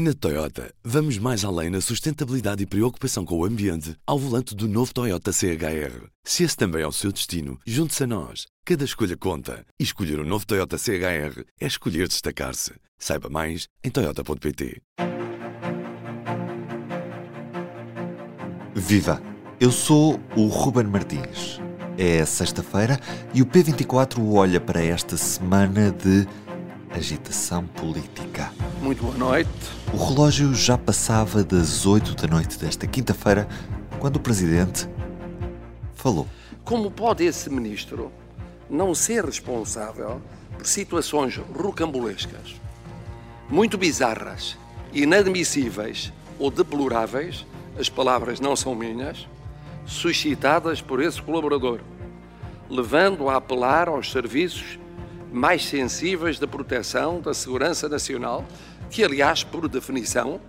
Na Toyota, vamos mais além na sustentabilidade e preocupação com o ambiente ao volante do novo Toyota CHR. Se esse também é o seu destino, junte-se a nós. Cada escolha conta. E escolher o um novo Toyota CHR é escolher destacar-se. Saiba mais em Toyota.pt. Viva! Eu sou o Ruben Martins. É sexta-feira e o P24 olha para esta semana de agitação política. Muito boa noite. O relógio já passava das 8 da noite desta quinta-feira quando o presidente falou. Como pode esse ministro não ser responsável por situações rocambolescas, muito bizarras, inadmissíveis ou deploráveis, as palavras não são minhas, suscitadas por esse colaborador, levando a apelar aos serviços mais sensíveis da proteção da segurança nacional, que, aliás, por definição,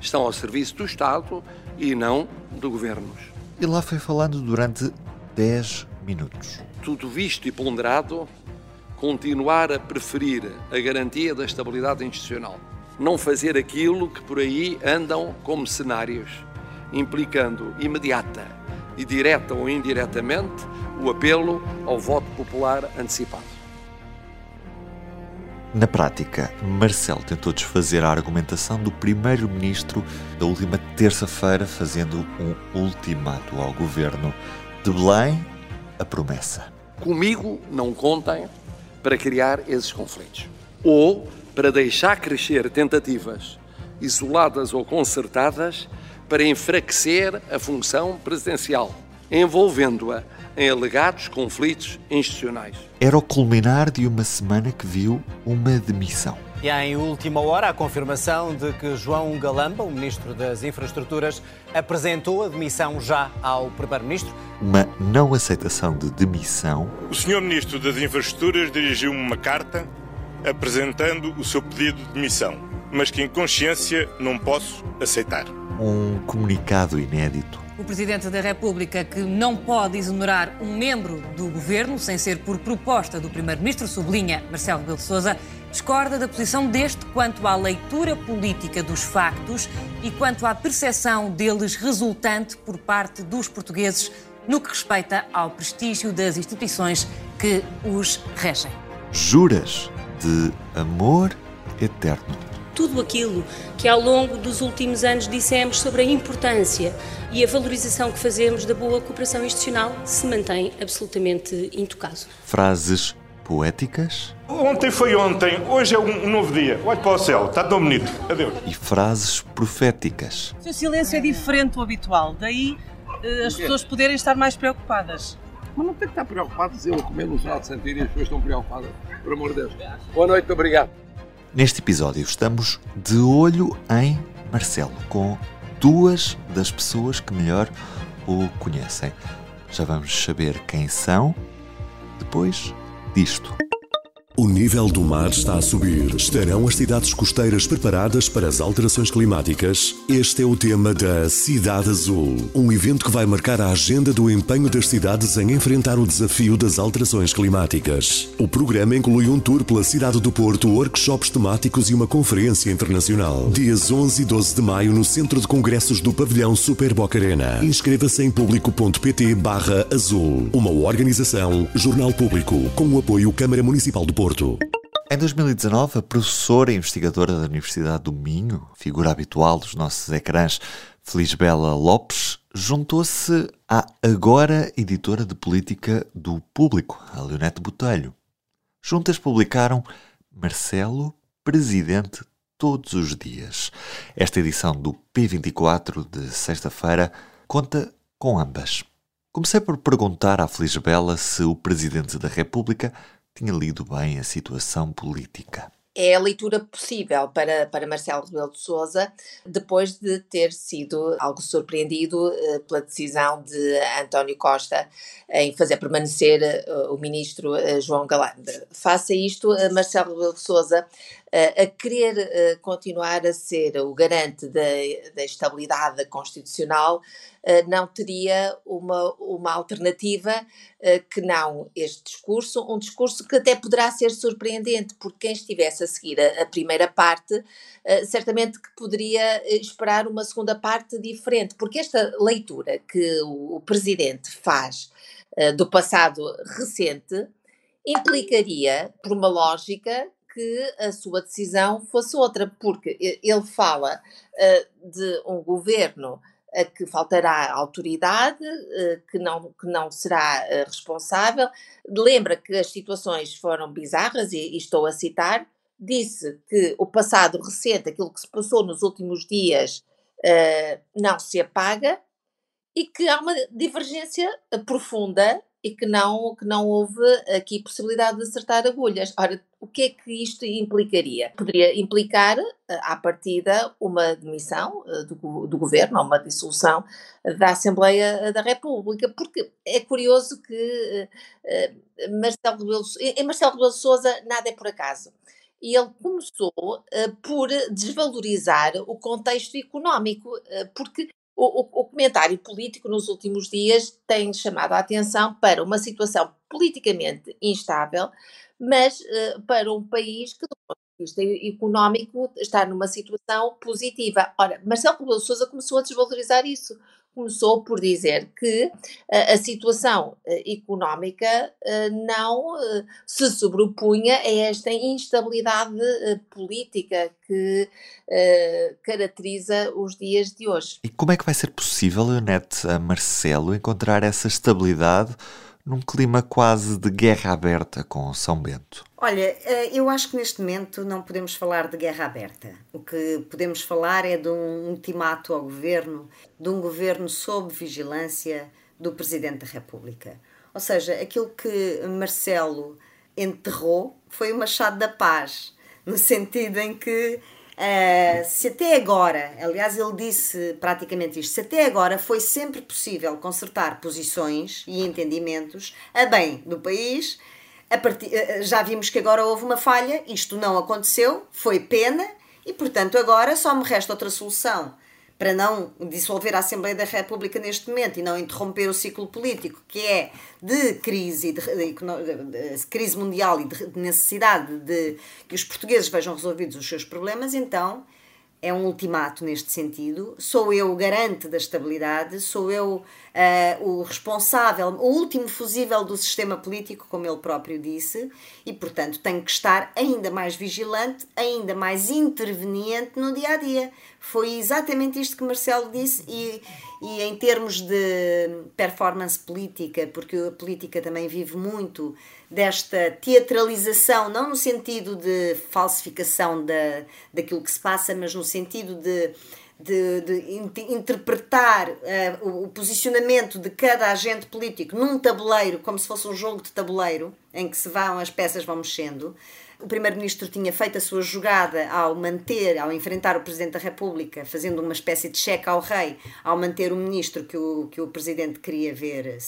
estão ao serviço do Estado e não de governos. E lá foi falando durante 10 minutos. Tudo visto e ponderado, continuar a preferir a garantia da estabilidade institucional. Não fazer aquilo que por aí andam como cenários, implicando imediata e direta ou indiretamente o apelo ao voto popular antecipado. Na prática, Marcelo tentou desfazer a argumentação do primeiro-ministro da última terça-feira, fazendo um ultimato ao governo. De Belém, a promessa. Comigo não contem para criar esses conflitos. Ou para deixar crescer tentativas, isoladas ou concertadas, para enfraquecer a função presidencial, envolvendo-a em alegados conflitos institucionais. Era o culminar de uma semana que viu uma demissão. E em última hora, a confirmação de que João Galamba, o Ministro das Infraestruturas, apresentou a demissão já ao Primeiro-Ministro. Uma não aceitação de demissão. O Sr. Ministro das Infraestruturas dirigiu-me uma carta apresentando o seu pedido de demissão, mas que em consciência não posso aceitar. Um comunicado inédito o Presidente da República que não pode exonerar um membro do governo sem ser por proposta do Primeiro-Ministro, sublinha Marcelo Rebelo de Sousa, discorda da posição deste quanto à leitura política dos factos e quanto à percepção deles resultante por parte dos portugueses no que respeita ao prestígio das instituições que os regem. Juras de amor eterno tudo aquilo que ao longo dos últimos anos dissemos sobre a importância e a valorização que fazemos da boa cooperação institucional se mantém absolutamente intocado. Frases poéticas? Ontem foi ontem, hoje é um novo dia. Olhe para o céu, está tão bonito. Adeus. E frases proféticas. O seu silêncio é diferente do habitual, daí uh, as pessoas poderem estar mais preocupadas. Mas não tem que estar preocupados eu a comer no Jornal de e as pessoas estão preocupadas, por amor de Deus. Boa noite, obrigado. Neste episódio estamos de olho em Marcelo, com duas das pessoas que melhor o conhecem. Já vamos saber quem são depois disto. O nível do mar está a subir. Estarão as cidades costeiras preparadas para as alterações climáticas? Este é o tema da Cidade Azul, um evento que vai marcar a agenda do empenho das cidades em enfrentar o desafio das alterações climáticas. O programa inclui um tour pela cidade do Porto, workshops temáticos e uma conferência internacional. Dias 11 e 12 de maio no Centro de Congressos do Pavilhão Super Boca Arena. Inscreva-se em público.pt barra azul. Uma organização, Jornal Público, com o apoio Câmara Municipal do Porto. Porto. Em 2019, a professora e investigadora da Universidade do Minho, figura habitual dos nossos ecrãs, Felisbela Lopes, juntou-se à agora editora de política do Público, a Leonete Botelho. Juntas publicaram Marcelo, Presidente todos os dias. Esta edição do P24 de sexta-feira conta com ambas. Comecei por perguntar à Felisbela se o Presidente da República tinha lido bem a situação política. É a leitura possível para, para Marcelo Rebelo de Sousa, depois de ter sido algo surpreendido uh, pela decisão de António Costa em fazer permanecer uh, o ministro uh, João Galamba. Face a isto, Marcelo Rebelo de Sousa a querer continuar a ser o garante da, da estabilidade constitucional, não teria uma, uma alternativa que não este discurso, um discurso que até poderá ser surpreendente, porque quem estivesse a seguir a, a primeira parte, certamente que poderia esperar uma segunda parte diferente, porque esta leitura que o, o Presidente faz do passado recente implicaria, por uma lógica, que a sua decisão fosse outra, porque ele fala uh, de um governo a que faltará autoridade, uh, que, não, que não será responsável. Lembra que as situações foram bizarras, e, e estou a citar, disse que o passado recente, aquilo que se passou nos últimos dias, não se apaga e que há uma divergência profunda e que não, que não houve aqui possibilidade de acertar agulhas. Ora, o que é que isto implicaria? Poderia implicar, eh, à partida, uma demissão eh, do, do governo, uma dissolução da Assembleia da República, porque é curioso que Marcelo em Marcelo Rebelo Sousa nada é por acaso. E ele começou uh, por desvalorizar o contexto económico, uh, porque o, o, comentário político nos últimos dias tem chamado a atenção para uma situação politicamente instável, mas uh, para um país que, do ponto de vista económico, está numa situação positiva. Ora, Marcelo Rebelo Sousa começou a desvalorizar isso começou por dizer que a, a situação uh, económica uh, não se sobrepunha a esta instabilidade política que caracteriza os dias de hoje. E como é que vai ser possível, Leonete, a Marcelo, encontrar essa estabilidade num clima quase de guerra aberta com São Bento? Olha, eh, eu acho que neste momento não podemos falar de guerra aberta. O que podemos falar é de um ultimato ao governo, de um governo sob vigilância do Presidente da República. Ou seja, aquilo que Marcelo enterrou foi o Machado da Paz, no sentido em que Uh, se até agora, aliás, ele disse praticamente isto, se até agora foi sempre possível consertar posições e entendimentos a bem do país, Partir, eh, eh, já vimos que agora houve uma falha, isto não aconteceu, foi pena, e portanto agora só me resta outra solução para não dissolver a Assembleia da República neste momento e não interromper o ciclo político, que é de crise, de, de, de, crise mundial e de necessidade de que os portugueses vejam resolvidos os seus problemas, então é um ultimato neste sentido. Sou eu o garante da estabilidade, sou eu uh, o responsável, o último fusível do sistema político, como ele próprio disse, e portanto tenho que estar ainda mais vigilante, ainda mais interveniente no dia a dia. Foi exatamente isto que Marcelo disse, e, e em termos de performance política, porque a política também vive muito desta teatralização, não no sentido de falsificação da, daquilo que se passa, mas no sentido de, de, de interpretar uh, o, o, posicionamento de cada agente político num tabuleiro, como se fosse um jogo de tabuleiro, em que se vão, as peças vão mexendo. O Primeiro-Ministro tinha feito a sua jogada ao manter, ao enfrentar o Presidente da República, fazendo uma espécie de cheque ao rei, ao manter o Ministro que o, que o Presidente queria ver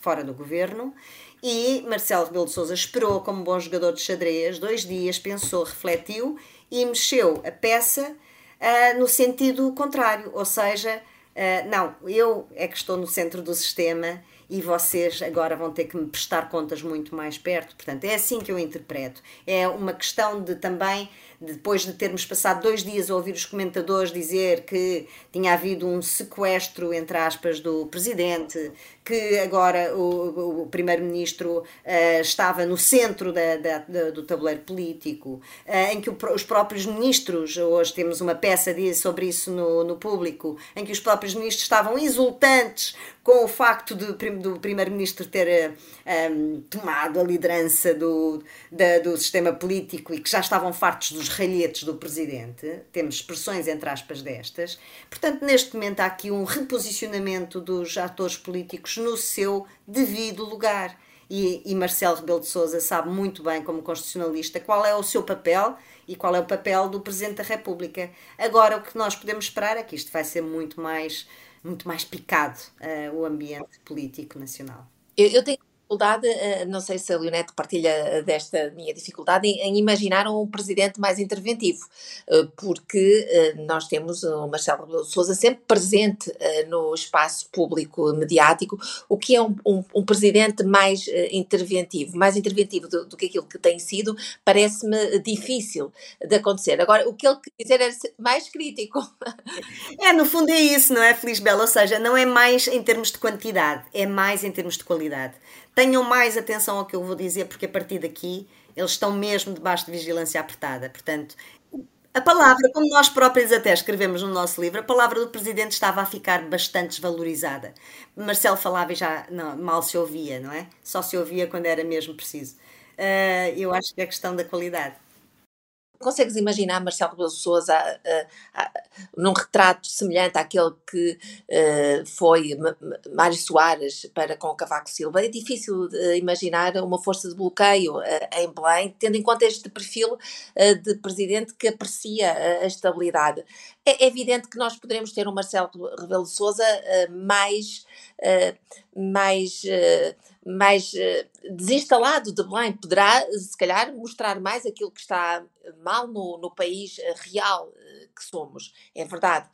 fora do governo. E Marcelo Rebelo de Sousa esperou como bom jogador de xadrez, dois dias, pensou, refletiu e mexeu a peça uh, no sentido contrário, ou seja, uh, não, eu é que estou no centro do sistema e vocês agora vão ter que me prestar contas muito mais perto. Portanto, é assim que eu interpreto. É uma questão de também depois de termos passado dois dias a ouvir os comentadores dizer que tinha havido um sequestro, entre aspas, do presidente, que agora o, o primeiro-ministro uh, estava no centro da, da, da, do tabuleiro político, uh, em que o, os próprios ministros, hoje temos uma peça de, sobre isso no, no público, em que os próprios ministros estavam exultantes com o facto de, do primeiro-ministro ter um, eh, tomado a liderança do, da, do sistema político e que já estavam fartos dos ralhetes do presidente, temos expressões entre aspas destas. Portanto, neste momento há aqui um reposicionamento dos atores políticos no seu devido lugar. E, e Marcelo Rebelo de Sousa sabe muito bem, como constitucionalista, qual é o seu papel e qual é o papel do Presidente da República. Agora, o que nós podemos esperar é que isto vai ser muito mais, muito mais picado, uh, o ambiente político nacional. Eu, eu tenho dificuldade, eh, não sei se a Leonete partilha desta minha dificuldade, em, imaginar um presidente mais interventivo, eh, porque eh, nós temos o Marcelo Rebelo de sempre presente no espaço público mediático, o que é um, um, um presidente mais interventivo, mais interventivo do, do, que aquilo que tem sido, parece-me difícil de acontecer. Agora, o que ele quer dizer é mais crítico. É, no fundo é isso, não é, Feliz Bela? Ou seja, não é mais em termos de quantidade, é mais em termos de qualidade. Tenham mais atenção ao que eu vou dizer, porque a partir daqui eles estão mesmo debaixo de vigilância apertada. Portanto, a palavra, como nós próprios até escrevemos no nosso livro, a palavra do Presidente estava a ficar bastante desvalorizada. Marcelo falava e já não, mal se ouvia, não é? Só se ouvia quando era mesmo preciso. Uh, eu acho que é questão da qualidade. Consegues imaginar Marcelo Rebelo de Sousa num retrato semelhante àquele que uh, foi Mário Soares para com o Cavaco Silva? É difícil uh, imaginar uma força de bloqueio uh, em Belém, tendo em conta este perfil de presidente que aprecia a estabilidade. É evidente que nós poderemos ter um Marcelo Rebelo de Sousa mais, mais mais uh, desinstalado de Belém, poderá, se calhar, mostrar mais aquilo que está mal no, no país uh, real uh, que somos, é verdade.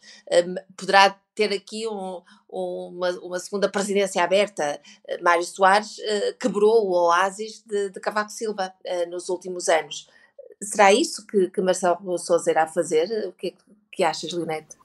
poderá ter aqui um, uma, uma, segunda presidência aberta. Mário Soares quebrou o oásis de, de Cavaco Silva nos últimos anos. Será isso que, que Marcelo Sousa irá fazer? O que, é que achas, Leonete?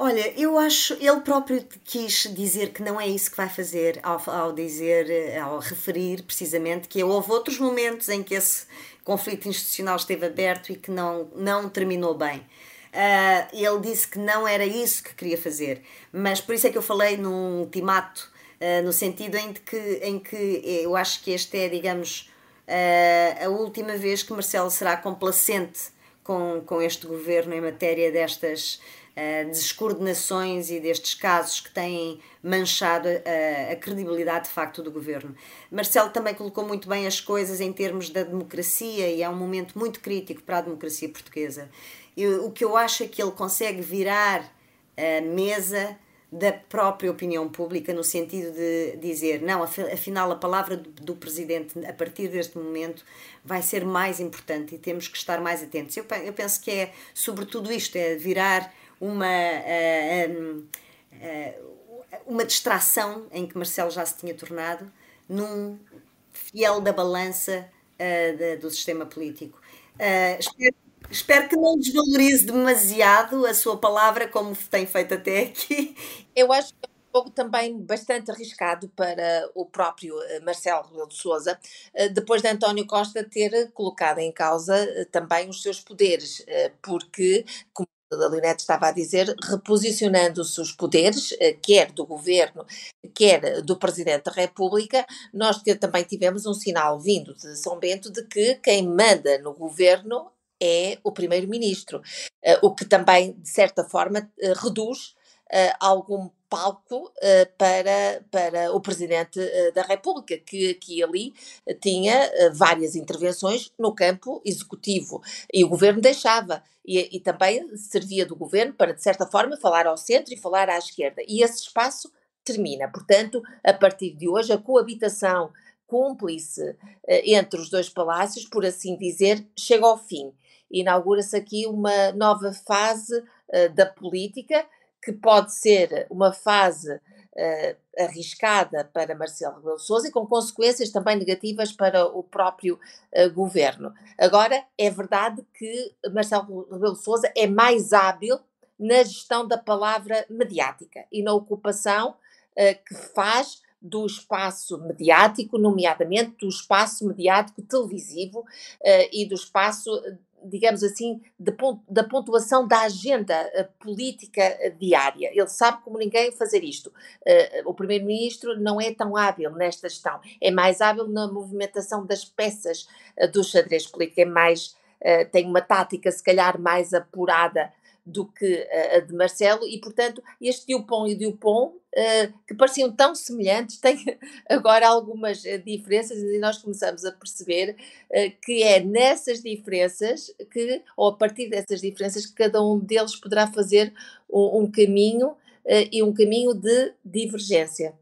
Olha, eu acho, ele próprio quis dizer que não é isso que vai fazer ao, ao dizer, ao referir precisamente que houve outros momentos em que esse conflito institucional esteve aberto e que não, não terminou bem. Uh, ele disse que não era isso que queria fazer, mas por isso é que eu falei num ultimato, uh, no sentido em que, em que eu acho que este é, digamos, uh, a última vez que Marcelo será complacente com, com este governo em matéria destas uh, descoordenações e destes casos que têm manchado a, a credibilidade de facto do governo. Marcelo também colocou muito bem as coisas em termos da democracia e é um momento muito crítico para a democracia portuguesa. Eu, o que eu acho é que ele consegue virar a mesa da própria opinião pública, no sentido de dizer, não, afinal a palavra do, presidente a partir deste momento vai ser mais importante e temos que estar mais atentos. Eu, eu penso que é sobretudo isto, é virar uma, uh, uh, uma distração em que Marcelo já se tinha tornado num fiel da balança do sistema político. espero Espero que não desvalorize demasiado a sua palavra, como tem feito até aqui. Eu acho que é um também bastante arriscado para o próprio Marcelo Rebelo de Sousa, depois de António Costa ter colocado em causa também os seus poderes, porque, como a Leonete estava a dizer, reposicionando-se os poderes, eh, quer do governo, quer do Presidente da República, nós também tivemos um sinal vindo de São Bento de que quem manda no governo é o Primeiro-Ministro, eh, o que também, de certa forma, eh, reduz algum palco para, para o Presidente da República, que aqui e ali tinha várias intervenções no campo executivo e o governo deixava. E, e, também servia do governo para, de certa forma, falar ao centro e falar à esquerda. E esse espaço termina. Portanto, a partir de hoje, a coabitação cúmplice entre os dois palácios, por assim dizer, chega ao fim. Inaugura-se aqui uma nova fase da política que pode ser uma fase uh, arriscada para Marcelo Rebelo Sousa e com consequências também negativas para o próprio uh, governo. Agora, é verdade que Marcelo Rebelo Sousa é mais hábil na gestão da palavra mediática e na ocupação uh, que faz do espaço mediático, nomeadamente do espaço mediático televisivo uh, e do espaço digamos assim, da pontuação da agenda eh, política eh, diária. Ele sabe como ninguém fazer isto. Eh, o Primeiro-Ministro não é tão hábil nesta gestão, é mais hábil na movimentação das peças do xadrez político, é mais, tem uma tática se calhar mais apurada do que a de Marcelo, e portanto este Dupont e Dupont, uh, que pareciam tão semelhantes, têm agora algumas eh, diferenças e nós começamos a perceber uh, que é nessas diferenças que, ou a partir dessas diferenças, que cada um deles poderá fazer um, um caminho e um caminho de divergência.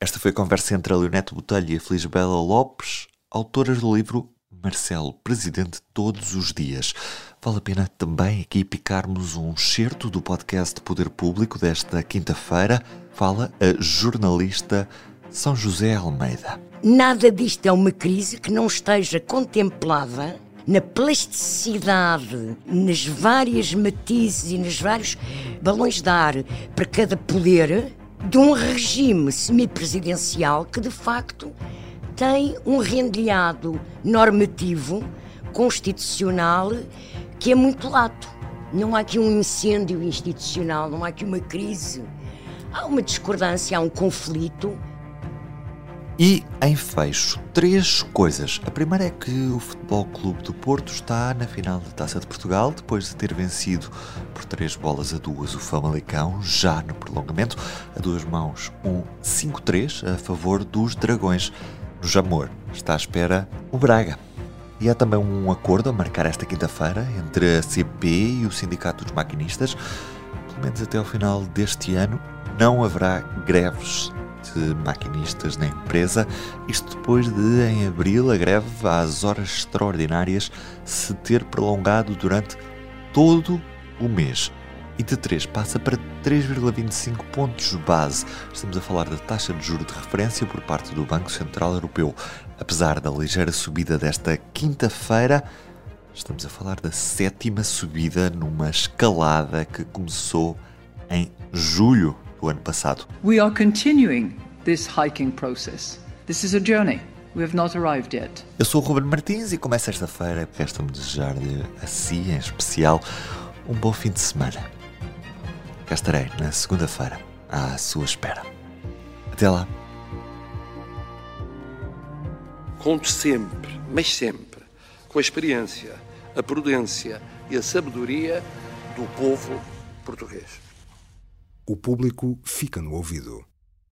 Esta foi a conversa entre a Leonete Botelho e a Felisbela Lopes, autoras do livro Marcelo, Presidente Todos os Dias. Vale a pena também aqui picarmos um certo do podcast Poder Público desta quinta-feira. Fala a jornalista São José Almeida. Nada disto é uma crise que não esteja contemplada na plasticidade, nas várias matizes e nos vários balões de ar para cada poder de um regime semipresidencial que de facto tem um rendilhado normativo, constitucional, que é muito lato. Não há aqui um incêndio institucional, não há aqui uma crise. Há uma discordância, há um conflito e, em fecho, três coisas. A primeira é que o Futebol Clube do Porto está na final da Taça de Portugal, depois de ter vencido por três bolas a duas o Famalicão, já no prolongamento, a duas mãos, um 5-3 a favor dos Dragões. No Jamor está à espera o Braga. E há também um acordo a marcar esta quinta-feira entre a CP e o Sindicato dos Maquinistas. Pelo menos até ao final deste ano não haverá greves de maquinistas na empresa, isto depois de, em abril, a greve às horas extraordinárias se ter prolongado durante todo o mês. E de 3 passa para 3,25 pontos base. Estamos a falar da taxa de juro de referência por parte do Banco Central Europeu. Apesar da ligeira subida desta quinta-feira, estamos a falar da sétima subida numa escalada que começou em julho do ano passado. We are continuing this hiking process. This is a journey. We have not arrived yet. Eu sou o Ruben Martins e começa esta feira. Resta-me desejar-lhe a si, em especial, um bom fim de semana. Cá estarei na segunda-feira, à sua espera. Até lá. Conto sempre, mas sempre, com a experiência, a prudência e a sabedoria do povo português. O público fica no ouvido.